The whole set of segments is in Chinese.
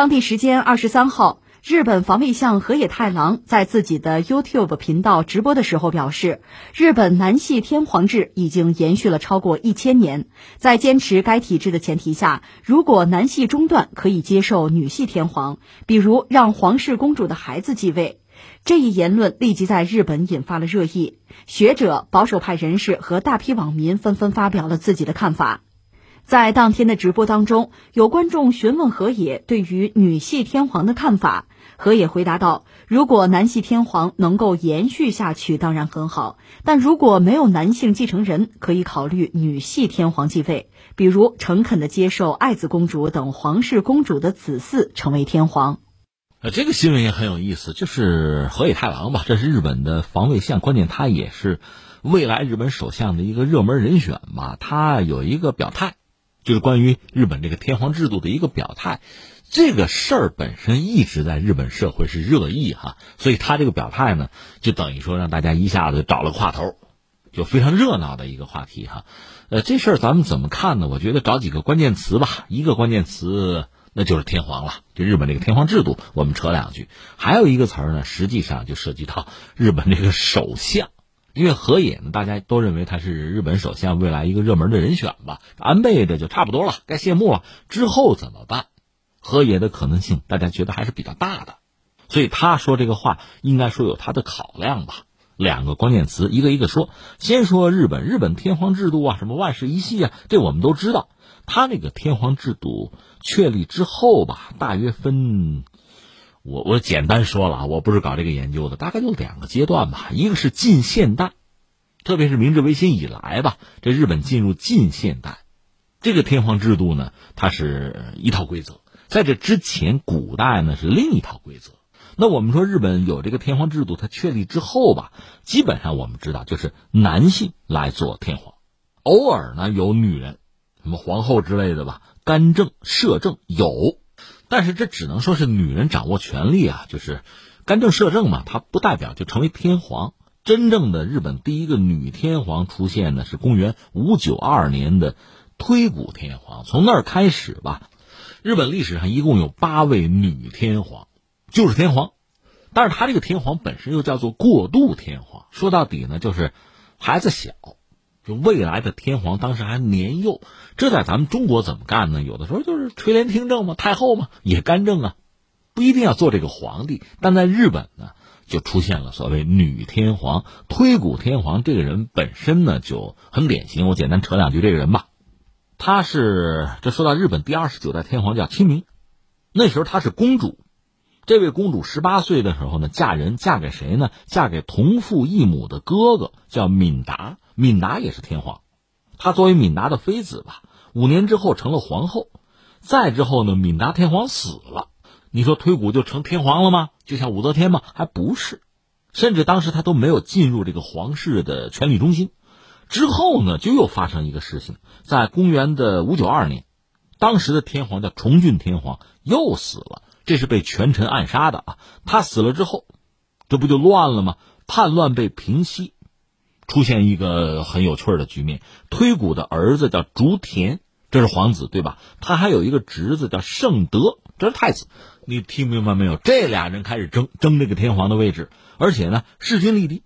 当地时间二十三号。日本防卫相河野太郎在自己的 YouTube 频道直播的时候表示，日本男系天皇制已经延续了超过一千年，在坚持该体制的前提下，如果男系中断，可以接受女系天皇，比如让皇室公主的孩子继位。这一言论立即在日本引发了热议，学者、保守派人士和大批网民纷纷发表了自己的看法。在当天的直播当中，有观众询问河野对于女系天皇的看法，河野回答道：“如果男系天皇能够延续下去，当然很好；但如果没有男性继承人，可以考虑女系天皇继位，比如诚恳的接受爱子公主等皇室公主的子嗣成为天皇。”呃，这个新闻也很有意思，就是河野太郎吧，这是日本的防卫相，关键他也是未来日本首相的一个热门人选吧，他有一个表态。就是关于日本这个天皇制度的一个表态，这个事儿本身一直在日本社会是热议哈，所以他这个表态呢，就等于说让大家一下子找了个话头，就非常热闹的一个话题哈。呃，这事儿咱们怎么看呢？我觉得找几个关键词吧，一个关键词那就是天皇了，就日本这个天皇制度，我们扯两句。还有一个词儿呢，实际上就涉及到日本这个首相。因为河野呢，大家都认为他是日本首相未来一个热门的人选吧。安倍的就差不多了，该谢幕了。之后怎么办？河野的可能性，大家觉得还是比较大的。所以他说这个话，应该说有他的考量吧。两个关键词，一个一个说。先说日本，日本天皇制度啊，什么万世一系啊，这我们都知道。他那个天皇制度确立之后吧，大约分。我我简单说了啊，我不是搞这个研究的，大概就两个阶段吧。一个是近现代，特别是明治维新以来吧，这日本进入近现代，这个天皇制度呢，它是一套规则。在这之前，古代呢是另一套规则。那我们说日本有这个天皇制度，它确立之后吧，基本上我们知道就是男性来做天皇，偶尔呢有女人，什么皇后之类的吧，干政摄政有。但是这只能说是女人掌握权力啊，就是干政摄政嘛，它不代表就成为天皇。真正的日本第一个女天皇出现呢，是公元五九二年的推古天皇。从那儿开始吧，日本历史上一共有八位女天皇，就是天皇。但是她这个天皇本身又叫做过渡天皇，说到底呢，就是孩子小。未来的天皇当时还年幼，这在咱们中国怎么干呢？有的时候就是垂帘听政嘛，太后嘛也干政啊，不一定要做这个皇帝。但在日本呢，就出现了所谓女天皇推古天皇这个人本身呢就很典型。我简单扯两句这个人吧，他是这说到日本第二十九代天皇叫清明，那时候她是公主，这位公主十八岁的时候呢嫁人，嫁给谁呢？嫁给同父异母的哥哥叫敏达。敏达也是天皇，他作为敏达的妃子吧，五年之后成了皇后，再之后呢，敏达天皇死了，你说推古就成天皇了吗？就像武则天吗？还不是，甚至当时他都没有进入这个皇室的权力中心。之后呢，就又发生一个事情，在公元的五九二年，当时的天皇叫崇峻天皇又死了，这是被权臣暗杀的啊。他死了之后，这不就乱了吗？叛乱被平息。出现一个很有趣的局面，推古的儿子叫竹田，这是皇子对吧？他还有一个侄子叫圣德，这是太子。你听明白没有？这俩人开始争争这个天皇的位置，而且呢势均力敌，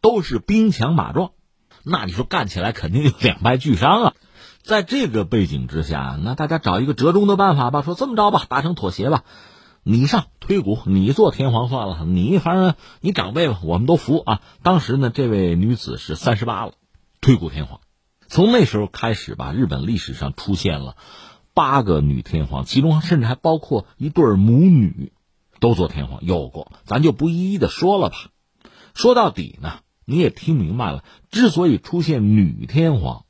都是兵强马壮。那你说干起来肯定就两败俱伤啊！在这个背景之下，那大家找一个折中的办法吧，说这么着吧，达成妥协吧。你上推古，你做天皇算了。你反正你长辈吧，我们都服啊。当时呢，这位女子是三十八了，推古天皇。从那时候开始吧，日本历史上出现了八个女天皇，其中甚至还包括一对母女都做天皇，有过，咱就不一一的说了吧。说到底呢，你也听明白了，之所以出现女天皇，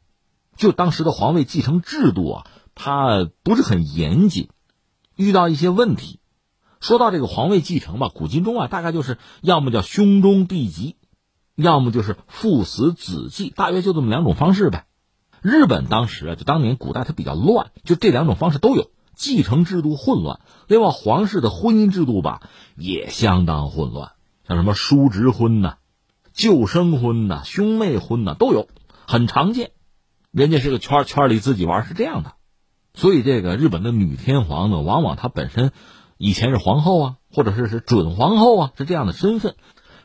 就当时的皇位继承制度啊，它不是很严谨，遇到一些问题。说到这个皇位继承吧，古今中外大概就是要么叫兄终弟及，要么就是父死子继，大约就这么两种方式呗。日本当时啊，就当年古代它比较乱，就这两种方式都有，继承制度混乱。另外，皇室的婚姻制度吧也相当混乱，像什么叔侄婚呐、舅生婚呐、兄妹婚呐都有，很常见。人家是个圈儿圈儿里自己玩是这样的，所以这个日本的女天皇呢，往往她本身。以前是皇后啊，或者是是准皇后啊，是这样的身份。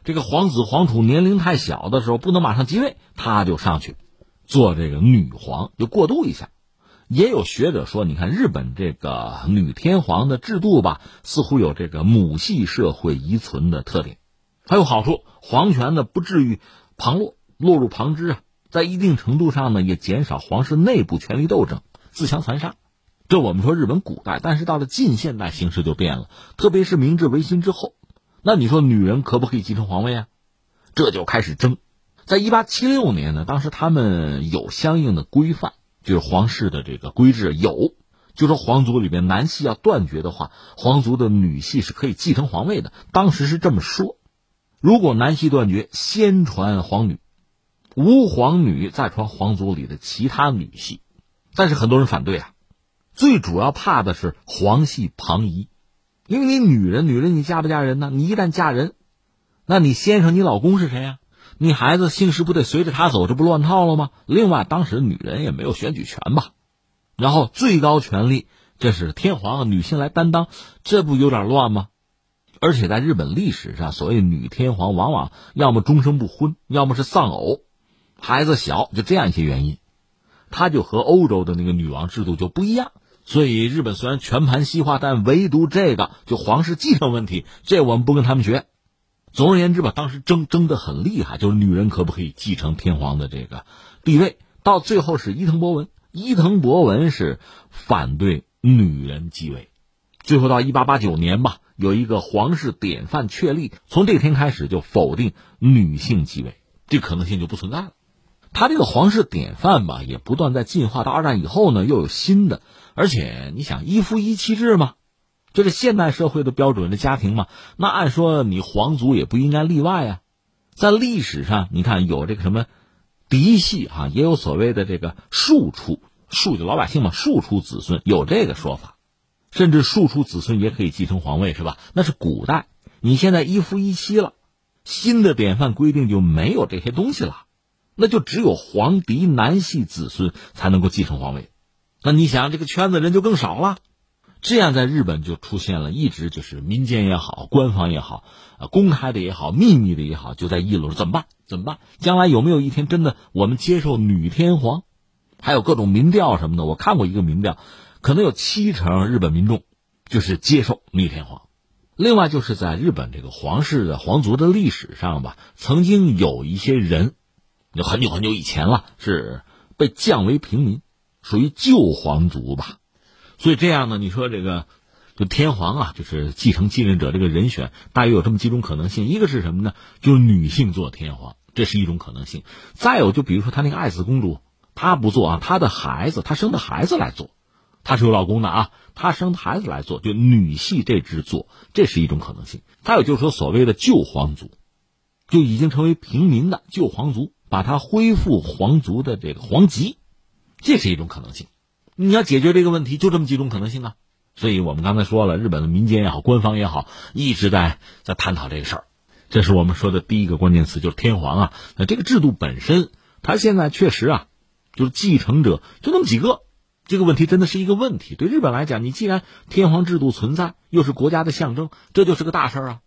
这个皇子皇储年龄太小的时候，不能马上即位，他就上去做这个女皇，就过渡一下。也有学者说，你看日本这个女天皇的制度吧，似乎有这个母系社会遗存的特点，还有好处，皇权呢不至于旁落，落入旁支啊，在一定程度上呢，也减少皇室内部权力斗争、自相残杀。这我们说日本古代，但是到了近现代，形势就变了，特别是明治维新之后，那你说女人可不可以继承皇位啊？这就开始争。在一八七六年呢，当时他们有相应的规范。就是皇室的这个规制有，就说皇族里边男系要断绝的话，皇族的女系是可以继承皇位的。当时是这么说：如果男系断绝，先传皇女；无皇女，再传皇族里的其他女系。但是很多人反对啊，最主要怕的是皇系旁移，因为你女人，女人你嫁不嫁人呢？你一旦嫁人，那你先生、你老公是谁呀？你孩子姓氏不得随着他走，这不乱套了吗？另外，当时女人也没有选举权吧，然后最高权力这是天皇，女性来担当，这不有点乱吗？而且在日本历史上，所谓女天皇往往要么终生不婚，要么是丧偶，孩子小，就这样一些原因，他就和欧洲的那个女王制度就不一样。所以日本虽然全盘西化，但唯独这个就皇室继承问题，这我们不跟他们学。总而言之吧，当时争争得很厉害，就是女人可不可以继承天皇的这个地位。到最后是伊藤博文，伊藤博文是反对女人继位。最后到一八八九年吧，有一个皇室典范确立，从这天开始就否定女性继位，这可能性就不存在了。他这个皇室典范吧，也不断在进化。到二战以后呢，又有新的，而且你想一夫一妻制嘛？这是现代社会的标准的家庭嘛？那按说你皇族也不应该例外啊。在历史上，你看有这个什么嫡系哈，也有所谓的这个庶出，庶就老百姓嘛，庶出子孙有这个说法，甚至庶出子孙也可以继承皇位，是吧？那是古代，你现在一夫一妻了，新的典范规定就没有这些东西了，那就只有皇嫡男系子孙才能够继承皇位。那你想，这个圈子人就更少了。这样，在日本就出现了，一直就是民间也好，官方也好，呃，公开的也好，秘密的也好，就在议论怎么办？怎么办？将来有没有一天真的我们接受女天皇？还有各种民调什么的，我看过一个民调，可能有七成日本民众就是接受女天皇。另外，就是在日本这个皇室的皇族的历史上吧，曾经有一些人，就很久很久以前了，是被降为平民，属于旧皇族吧。所以这样呢？你说这个，就天皇啊，就是继承继任者这个人选，大约有这么几种可能性。一个是什么呢？就是女性做天皇，这是一种可能性。再有，就比如说她那个爱子公主，她不做啊，她的孩子，她生的孩子来做，她是有老公的啊，她生的孩子来做，就女系这支做，这是一种可能性。再有就是说，所谓的旧皇族，就已经成为平民的旧皇族，把它恢复皇族的这个皇籍，这是一种可能性。你要解决这个问题，就这么几种可能性啊！所以我们刚才说了，日本的民间也好，官方也好，一直在在探讨这个事儿。这是我们说的第一个关键词，就是天皇啊。那这个制度本身，它现在确实啊，就是继承者就那么几个，这个问题真的是一个问题。对日本来讲，你既然天皇制度存在，又是国家的象征，这就是个大事儿啊！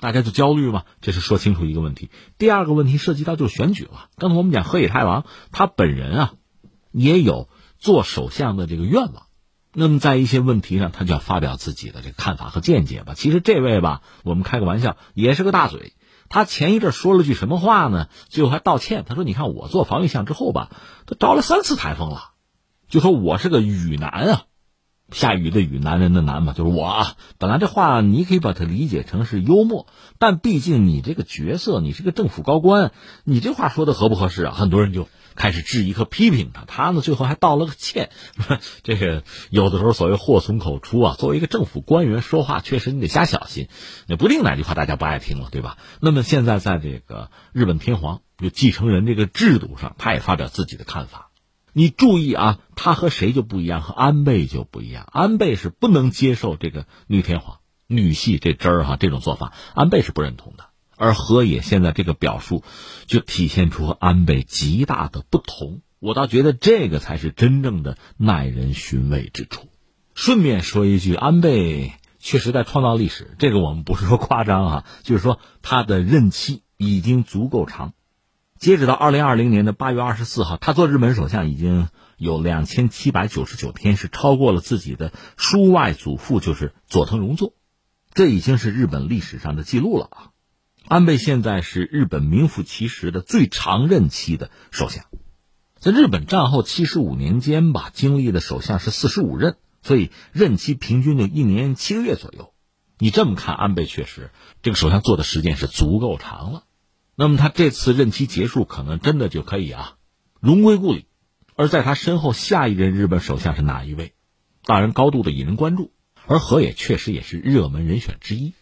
大家就焦虑嘛。这是说清楚一个问题。第二个问题涉及到就是选举了。刚才我们讲河野太郎，他本人啊，也有。做首相的这个愿望，那么在一些问题上，他就要发表自己的这个看法和见解吧。其实这位吧，我们开个玩笑，也是个大嘴。他前一阵说了句什么话呢？最后还道歉。他说：“你看我做防御相之后吧，他招了三次台风了，就说我是个雨男啊，下雨的雨，男人的男嘛，就是我啊。本来这话你可以把它理解成是幽默，但毕竟你这个角色，你是个政府高官，你这话说的合不合适啊？很多人就。”开始质疑和批评他，他呢最后还道了个歉。这个有的时候所谓祸从口出啊，作为一个政府官员说话，确实你得瞎小心，那不定哪句话大家不爱听了，对吧？那么现在在这个日本天皇就继承人这个制度上，他也发表自己的看法。你注意啊，他和谁就不一样？和安倍就不一样。安倍是不能接受这个女天皇、女系这汁儿哈这种做法，安倍是不认同的。而河野现在这个表述，就体现出和安倍极大的不同。我倒觉得这个才是真正的耐人寻味之处。顺便说一句，安倍确实在创造历史。这个我们不是说夸张啊，就是说他的任期已经足够长。截止到二零二零年的八月二十四号，他做日本首相已经有两千七百九十九天，是超过了自己的书外祖父，就是佐藤荣作，这已经是日本历史上的记录了啊。安倍现在是日本名副其实的最长任期的首相，在日本战后七十五年间吧，经历的首相是四十五任，所以任期平均就一年七个月左右。你这么看，安倍确实这个首相做的时间是足够长了。那么他这次任期结束，可能真的就可以啊，荣归故里。而在他身后，下一任日本首相是哪一位？当然高度的引人关注。而河野确实也是热门人选之一。